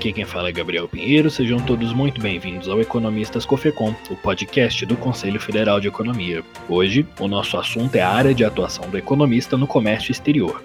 Aqui quem fala é Gabriel Pinheiro, sejam todos muito bem-vindos ao Economistas Cofecom, o podcast do Conselho Federal de Economia. Hoje, o nosso assunto é a área de atuação do economista no comércio exterior.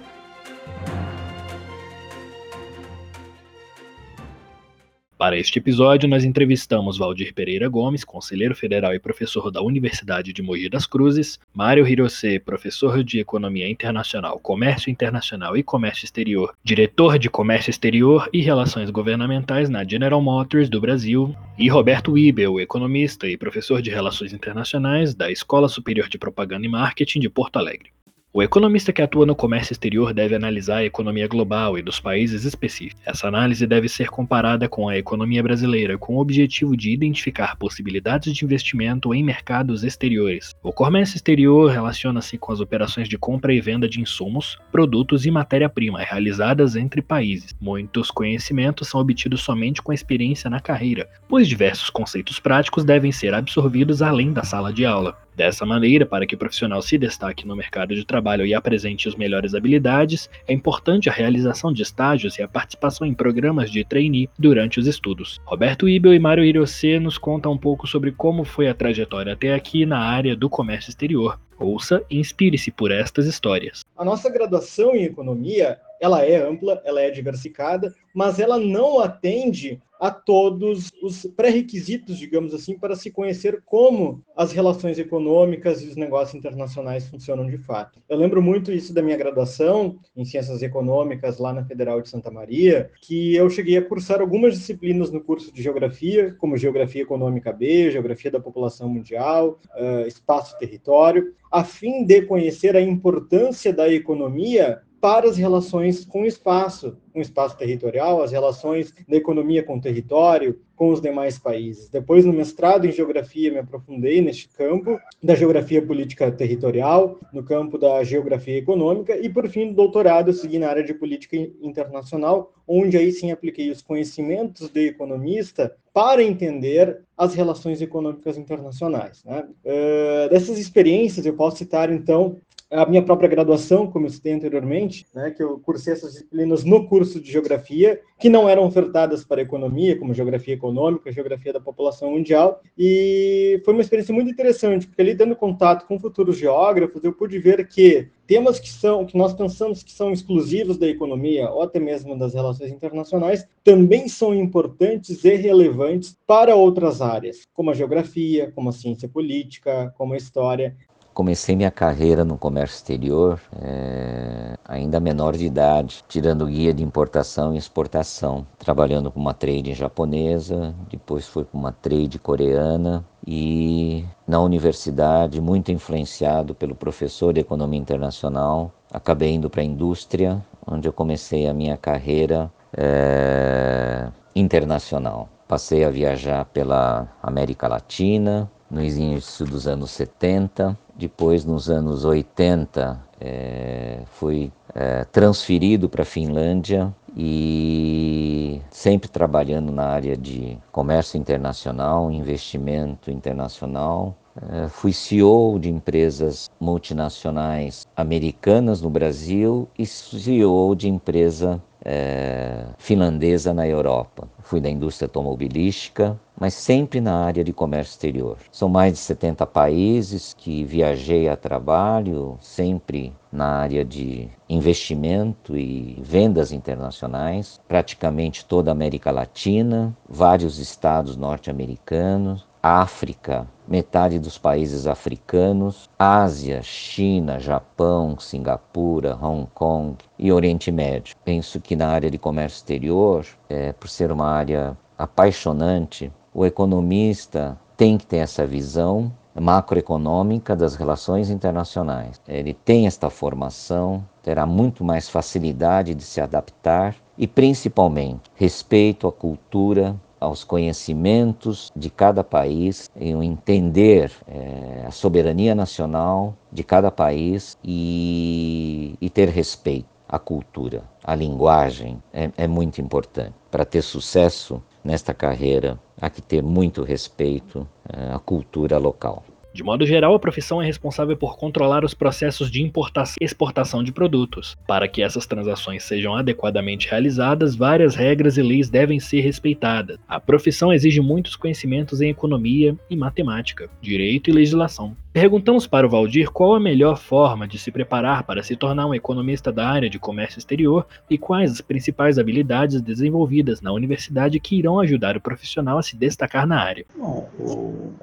Para este episódio, nós entrevistamos Valdir Pereira Gomes, conselheiro federal e professor da Universidade de Mogi das Cruzes, Mário Hirose, professor de Economia Internacional, Comércio Internacional e Comércio Exterior, diretor de Comércio Exterior e Relações Governamentais na General Motors do Brasil, e Roberto Wibel, economista e professor de Relações Internacionais da Escola Superior de Propaganda e Marketing de Porto Alegre. O economista que atua no comércio exterior deve analisar a economia global e dos países específicos. Essa análise deve ser comparada com a economia brasileira, com o objetivo de identificar possibilidades de investimento em mercados exteriores. O comércio exterior relaciona-se com as operações de compra e venda de insumos, produtos e matéria-prima realizadas entre países. Muitos conhecimentos são obtidos somente com a experiência na carreira, pois diversos conceitos práticos devem ser absorvidos além da sala de aula. Dessa maneira, para que o profissional se destaque no mercado de trabalho e apresente as melhores habilidades, é importante a realização de estágios e a participação em programas de trainee durante os estudos. Roberto Ibel e Mário Hirose nos contam um pouco sobre como foi a trajetória até aqui na área do comércio exterior. Ouça e inspire-se por estas histórias. A nossa graduação em economia, ela é ampla, ela é diversificada, mas ela não atende a todos os pré-requisitos, digamos assim, para se conhecer como as relações econômicas e os negócios internacionais funcionam de fato. Eu lembro muito isso da minha graduação em Ciências Econômicas lá na Federal de Santa Maria, que eu cheguei a cursar algumas disciplinas no curso de Geografia, como Geografia Econômica B, Geografia da População Mundial, uh, Espaço-Território, a fim de conhecer a importância da economia para as relações com o espaço, com o espaço territorial, as relações da economia com o território, com os demais países. Depois, no mestrado em geografia, me aprofundei neste campo da geografia política territorial, no campo da geografia econômica, e por fim, no doutorado, segui na área de política internacional, onde aí sim apliquei os conhecimentos de economista para entender as relações econômicas internacionais. Né? Uh, dessas experiências, eu posso citar, então, a minha própria graduação, como eu citei anteriormente, né, que eu cursei essas disciplinas no curso de geografia, que não eram ofertadas para economia, como geografia econômica, geografia da população mundial, e foi uma experiência muito interessante, porque ali tendo contato com futuros geógrafos, eu pude ver que temas que são que nós pensamos que são exclusivos da economia ou até mesmo das relações internacionais também são importantes e relevantes para outras áreas, como a geografia, como a ciência política, como a história. Comecei minha carreira no comércio exterior é, ainda menor de idade, tirando guia de importação e exportação, trabalhando com uma trade japonesa, depois fui para uma trade coreana e na universidade, muito influenciado pelo professor de economia internacional, acabei indo para a indústria, onde eu comecei a minha carreira é, internacional. Passei a viajar pela América Latina, no início dos anos 70. Depois, nos anos 80, é, fui é, transferido para a Finlândia e sempre trabalhando na área de comércio internacional, investimento internacional. É, fui CEO de empresas multinacionais americanas no Brasil e CEO de empresa é, finlandesa na Europa. Fui da indústria automobilística, mas sempre na área de comércio exterior. São mais de 70 países que viajei a trabalho, sempre na área de investimento e vendas internacionais, praticamente toda a América Latina, vários estados norte-americanos, África, metade dos países africanos, Ásia, China, Japão, Singapura, Hong Kong e Oriente Médio. Penso que na área de comércio exterior, é, por ser uma área apaixonante, o economista tem que ter essa visão macroeconômica das relações internacionais. Ele tem esta formação, terá muito mais facilidade de se adaptar e, principalmente, respeito à cultura, aos conhecimentos de cada país, em entender é, a soberania nacional de cada país e, e ter respeito à cultura, à linguagem, é, é muito importante. Para ter sucesso nesta carreira, há que ter muito respeito é, à cultura local. De modo geral, a profissão é responsável por controlar os processos de importação e exportação de produtos. Para que essas transações sejam adequadamente realizadas, várias regras e leis devem ser respeitadas. A profissão exige muitos conhecimentos em economia e matemática, direito e legislação. Perguntamos para o Valdir qual a melhor forma de se preparar para se tornar um economista da área de comércio exterior e quais as principais habilidades desenvolvidas na universidade que irão ajudar o profissional a se destacar na área. Bom, o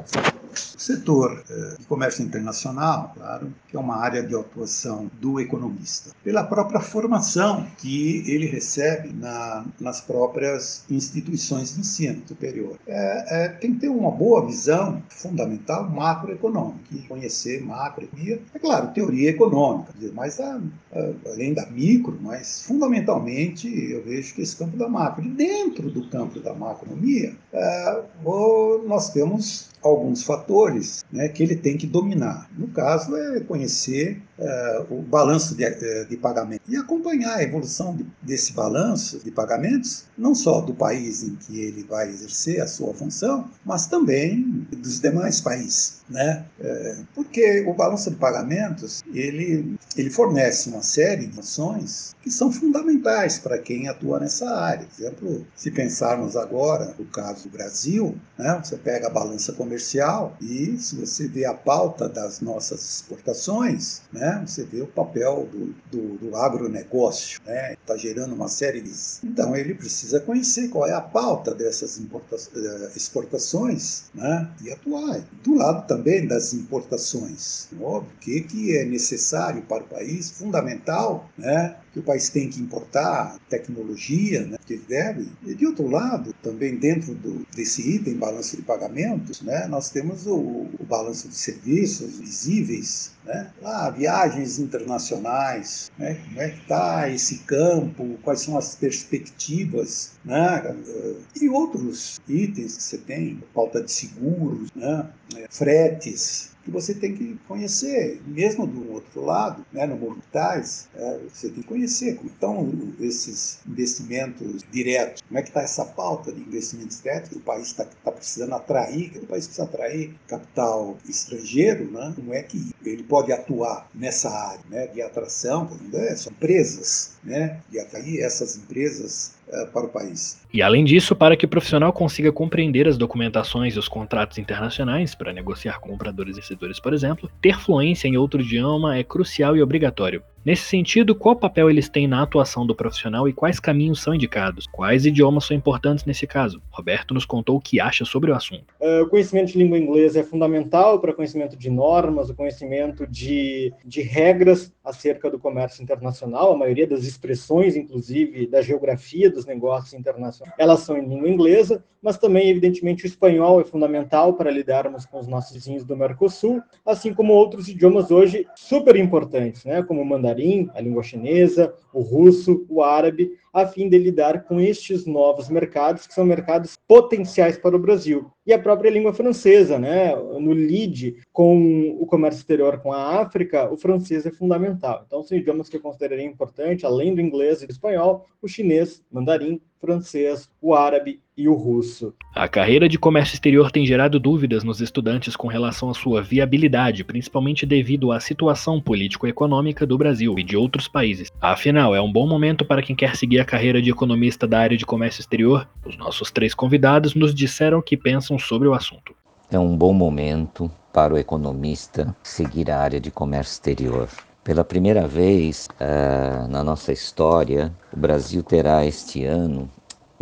setor eh, de comércio internacional, claro, que é uma área de atuação do economista, pela própria formação que ele recebe na, nas próprias instituições de ensino superior. É, é, tem que ter uma boa visão fundamental macroeconômica conhecer macroeconomia. É claro, teoria econômica, mas a, a, além da micro, mas fundamentalmente eu vejo que esse campo da macro. E dentro do campo da macroeconomia, é, nós temos alguns fatores né, que ele tem que dominar. No caso, é conhecer uh, o balanço de, uh, de, pagamento e acompanhar a evolução de, desse balanço de pagamentos, não só do país em que ele vai exercer a sua função, mas também dos demais países. Né? Uh, porque o balanço de pagamentos ele, ele fornece uma série de ações que são fundamentais para quem atua nessa área. Por exemplo, se pensarmos agora no caso do Brasil, né, você pega a balança comercial e se você vê a pauta das nossas exportações, né, você vê o papel do, do, do agronegócio, né, está gerando uma série de... Então ele precisa conhecer qual é a pauta dessas eh, exportações né, e atuar. Do lado também das importações, óbvio, o que, que é necessário para o país, fundamental, né, que o país tem que importar tecnologia, né, que ele deve. E de outro lado, também dentro do, desse item, balanço de pagamentos, né, nós temos o, o balanço de serviços visíveis, né? Ah, viagens internacionais, né? como é que está esse campo, quais são as perspectivas, né? e outros itens que você tem, pauta de seguros, né? fretes, que você tem que conhecer, mesmo do outro lado, né, no Movitais, é, você tem que conhecer como estão esses investimentos diretos, como é que está essa pauta de investimentos diretos que o país está tá precisando atrair, que o país precisa atrair capital estrangeiro, né, como é que ele pode atuar nessa área né, de atração, né, são empresas, né, de atrair essas empresas para o país. E além disso, para que o profissional consiga compreender as documentações e os contratos internacionais para negociar com compradores e investidores, por exemplo, ter fluência em outro idioma é crucial e obrigatório. Nesse sentido, qual papel eles têm na atuação do profissional e quais caminhos são indicados? Quais idiomas são importantes nesse caso? Roberto nos contou o que acha sobre o assunto. Uh, o conhecimento de língua inglesa é fundamental para o conhecimento de normas, o conhecimento de, de regras acerca do comércio internacional. A maioria das expressões, inclusive, da geografia dos negócios internacionais, elas são em língua inglesa, mas também, evidentemente, o espanhol é fundamental para lidarmos com os nossos vizinhos do Mercosul, assim como outros idiomas hoje super importantes, né, como o mandarim, a língua chinesa, o russo, o árabe, a fim de lidar com estes novos mercados, que são mercados potenciais para o Brasil. E a própria língua francesa, né? No lead com o comércio exterior com a África, o francês é fundamental. Então, são idiomas que eu consideraria importante, além do inglês e do espanhol, o chinês, mandarim, francês, o árabe e o russo. A carreira de comércio exterior tem gerado dúvidas nos estudantes com relação à sua viabilidade, principalmente devido à situação político-econômica do Brasil e de outros países. Afinal, é um bom momento para quem quer seguir a carreira de economista da área de comércio exterior? Os nossos três convidados nos disseram o que pensam sobre o assunto. É um bom momento para o economista seguir a área de comércio exterior. Pela primeira vez uh, na nossa história, o Brasil terá este ano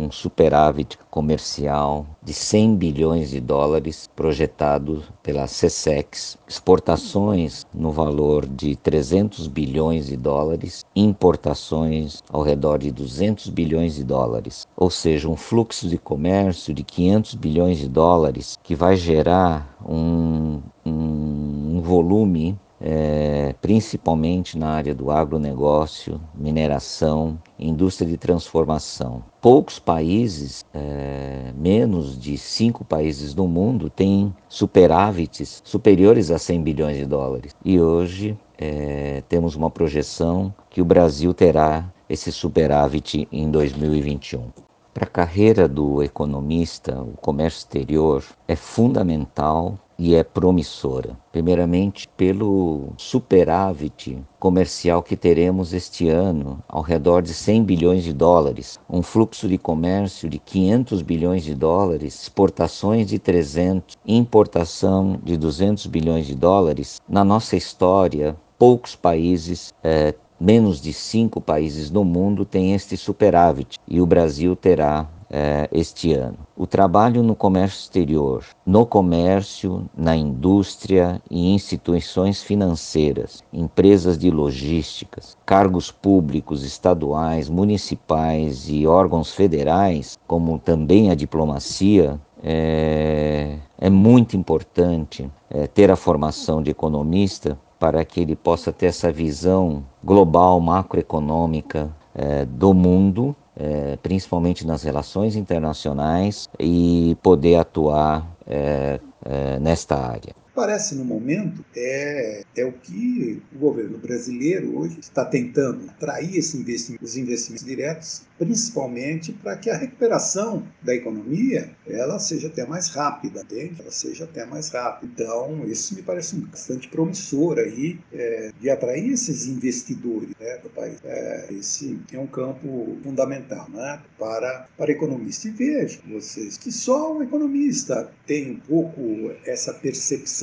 um superávit comercial de 100 bilhões de dólares projetado pela CSEX, exportações no valor de 300 bilhões de dólares, importações ao redor de 200 bilhões de dólares, ou seja, um fluxo de comércio de 500 bilhões de dólares que vai gerar um, um, um volume é, principalmente na área do agronegócio, mineração, indústria de transformação. Poucos países, é, menos de cinco países do mundo, têm superávites superiores a 100 bilhões de dólares. E hoje é, temos uma projeção que o Brasil terá esse superávit em 2021. Para a carreira do economista, o comércio exterior é fundamental e é promissora. Primeiramente, pelo superávit comercial que teremos este ano, ao redor de 100 bilhões de dólares, um fluxo de comércio de 500 bilhões de dólares, exportações de 300, importação de 200 bilhões de dólares. Na nossa história, poucos países é, menos de cinco países no mundo têm este superávit e o Brasil terá é, este ano. O trabalho no comércio exterior, no comércio, na indústria e instituições financeiras, empresas de logísticas, cargos públicos estaduais, municipais e órgãos federais, como também a diplomacia, é, é muito importante é, ter a formação de economista para que ele possa ter essa visão global, macroeconômica é, do mundo é, principalmente nas relações internacionais, e poder atuar é, é, nesta área parece no momento é, é o que o governo brasileiro hoje está tentando atrair esse investimento, os investimentos diretos, principalmente para que a recuperação da economia ela seja até mais rápida, entende? ela seja até mais rápida. Então, isso me parece bastante promissor aí é, de atrair esses investidores né, do país. É, esse é um campo fundamental né, para, para economista. E vejam vocês que só o economista tem um pouco essa percepção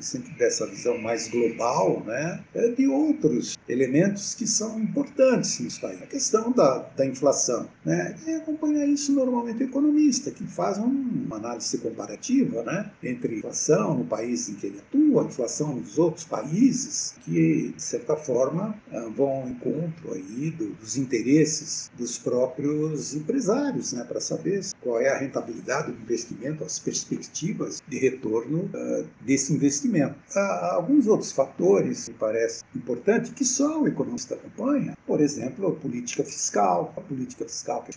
sempre dessa visão mais global, né, é de outros elementos que são importantes nisso aí. A questão da, da inflação. Né, e acompanha isso normalmente o economista, que faz uma análise comparativa né, entre inflação no país em que ele atua, inflação nos outros países, que, de certa forma, ah, vão ao encontro aí dos interesses dos próprios empresários, né, para saber qual é a rentabilidade do investimento, as perspectivas de retorno uh, investimento. Há alguns outros fatores, me parece importante, que só o economista acompanha, por exemplo, a política fiscal, a política fiscal que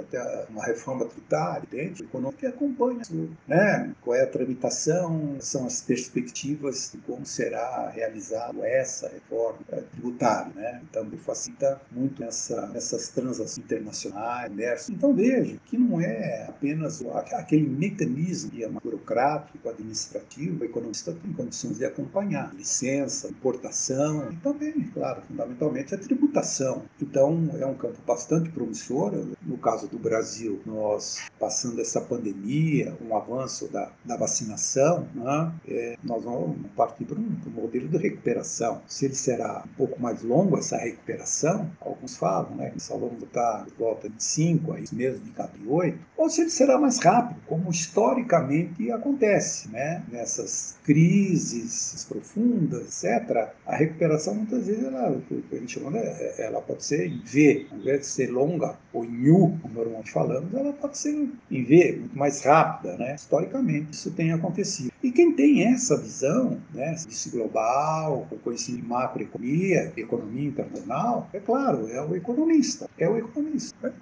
até uma reforma tributária, entende? o econômico acompanha tudo, né? qual é a tramitação, são as perspectivas de como será realizada essa reforma tributária. Né? Então, facilita muito essa, essas transações internacionais, Então, veja que não é apenas aquele mecanismo burocrático, administrativo, o economista tem condições de acompanhar. Licença, importação e também, claro, fundamentalmente a tributação. Então, é um campo bastante promissor. No caso do Brasil, nós passando essa pandemia, um avanço da, da vacinação, né, é, nós vamos partir para um, para um, modelo de recuperação. Se ele será um pouco mais longo, essa recuperação, alguns falam, né, só vamos botar de volta de 5 a isso mesmo, de cada 8, ou se ele será mais rápido, como historicamente acontece né, nessas crises profundas, etc., a recuperação muitas vezes ela, a gente chama, né, ela pode ser em V, ao invés de ser longa ou em U, como normalmente falamos, ela pode ser em V, muito mais rápida, né? Historicamente isso tem acontecido. E quem tem essa visão, né, isso global, o conhecimento de macroeconomia, economia internacional, é claro, é o economista, é o economista. Né?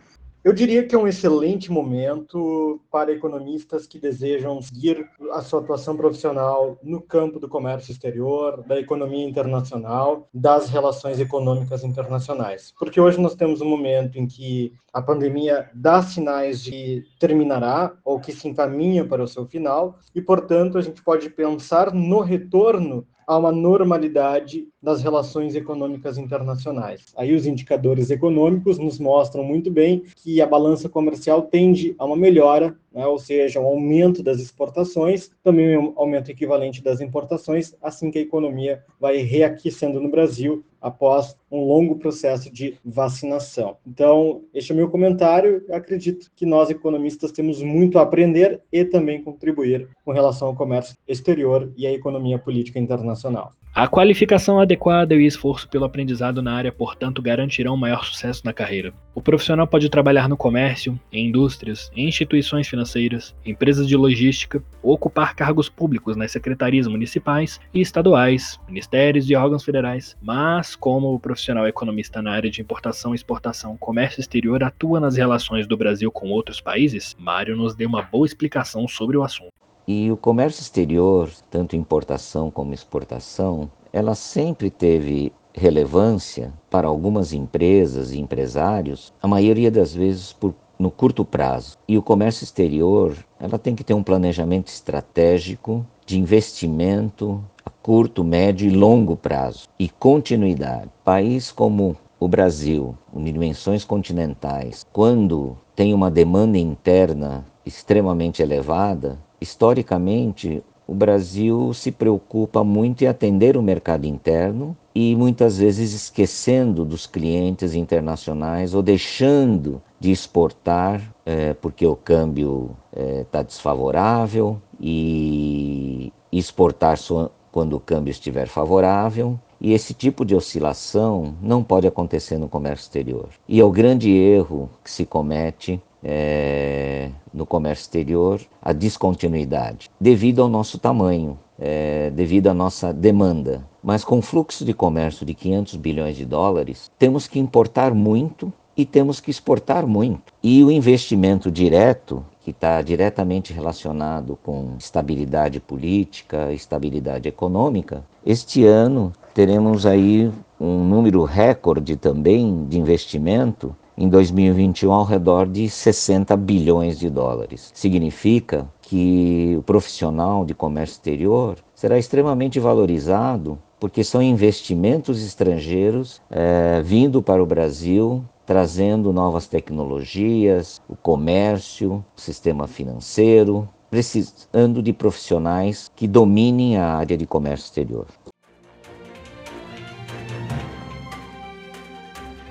Eu diria que é um excelente momento para economistas que desejam seguir a sua atuação profissional no campo do comércio exterior, da economia internacional, das relações econômicas internacionais. Porque hoje nós temos um momento em que a pandemia dá sinais de terminará ou que se encaminha para o seu final, e, portanto, a gente pode pensar no retorno a uma normalidade das relações econômicas internacionais. Aí os indicadores econômicos nos mostram muito bem que a balança comercial tende a uma melhora, né, ou seja, um aumento das exportações, também um aumento equivalente das importações, assim que a economia vai reaquecendo no Brasil após um longo processo de vacinação. Então, este é o meu comentário. Acredito que nós, economistas, temos muito a aprender e também contribuir com relação ao comércio exterior e à economia política internacional. A qualificação adequada e o esforço pelo aprendizado na área, portanto, garantirão maior sucesso na carreira. O profissional pode trabalhar no comércio, em indústrias, em instituições financeiras, empresas de logística, ou ocupar cargos públicos nas secretarias municipais e estaduais, ministérios e órgãos federais. Mas, como o profissional economista na área de importação, exportação, comércio exterior atua nas relações do Brasil com outros países, Mário nos deu uma boa explicação sobre o assunto. E o comércio exterior, tanto importação como exportação, ela sempre teve relevância para algumas empresas e empresários, a maioria das vezes por no curto prazo. E o comércio exterior, ela tem que ter um planejamento estratégico de investimento a curto, médio e longo prazo e continuidade. País como o Brasil, com dimensões continentais, quando tem uma demanda interna extremamente elevada, historicamente o Brasil se preocupa muito em atender o mercado interno e muitas vezes esquecendo dos clientes internacionais ou deixando de exportar é, porque o câmbio está é, desfavorável e exportar só quando o câmbio estiver favorável. E esse tipo de oscilação não pode acontecer no comércio exterior. E é o grande erro que se comete é, no comércio exterior a descontinuidade, devido ao nosso tamanho, é, devido à nossa demanda. Mas com fluxo de comércio de 500 bilhões de dólares, temos que importar muito e temos que exportar muito. E o investimento direto, que está diretamente relacionado com estabilidade política, estabilidade econômica, este ano teremos aí um número recorde também de investimento em 2021 ao redor de 60 bilhões de dólares. Significa que o profissional de comércio exterior será extremamente valorizado porque são investimentos estrangeiros é, vindo para o Brasil trazendo novas tecnologias, o comércio, o sistema financeiro, precisando de profissionais que dominem a área de comércio exterior.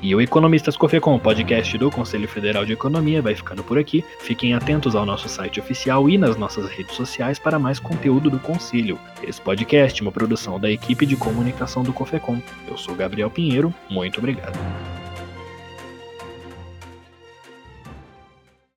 E o Economistas Cofecom, podcast do Conselho Federal de Economia, vai ficando por aqui. Fiquem atentos ao nosso site oficial e nas nossas redes sociais para mais conteúdo do Conselho. Esse podcast é uma produção da equipe de comunicação do Cofecom. Eu sou Gabriel Pinheiro, muito obrigado.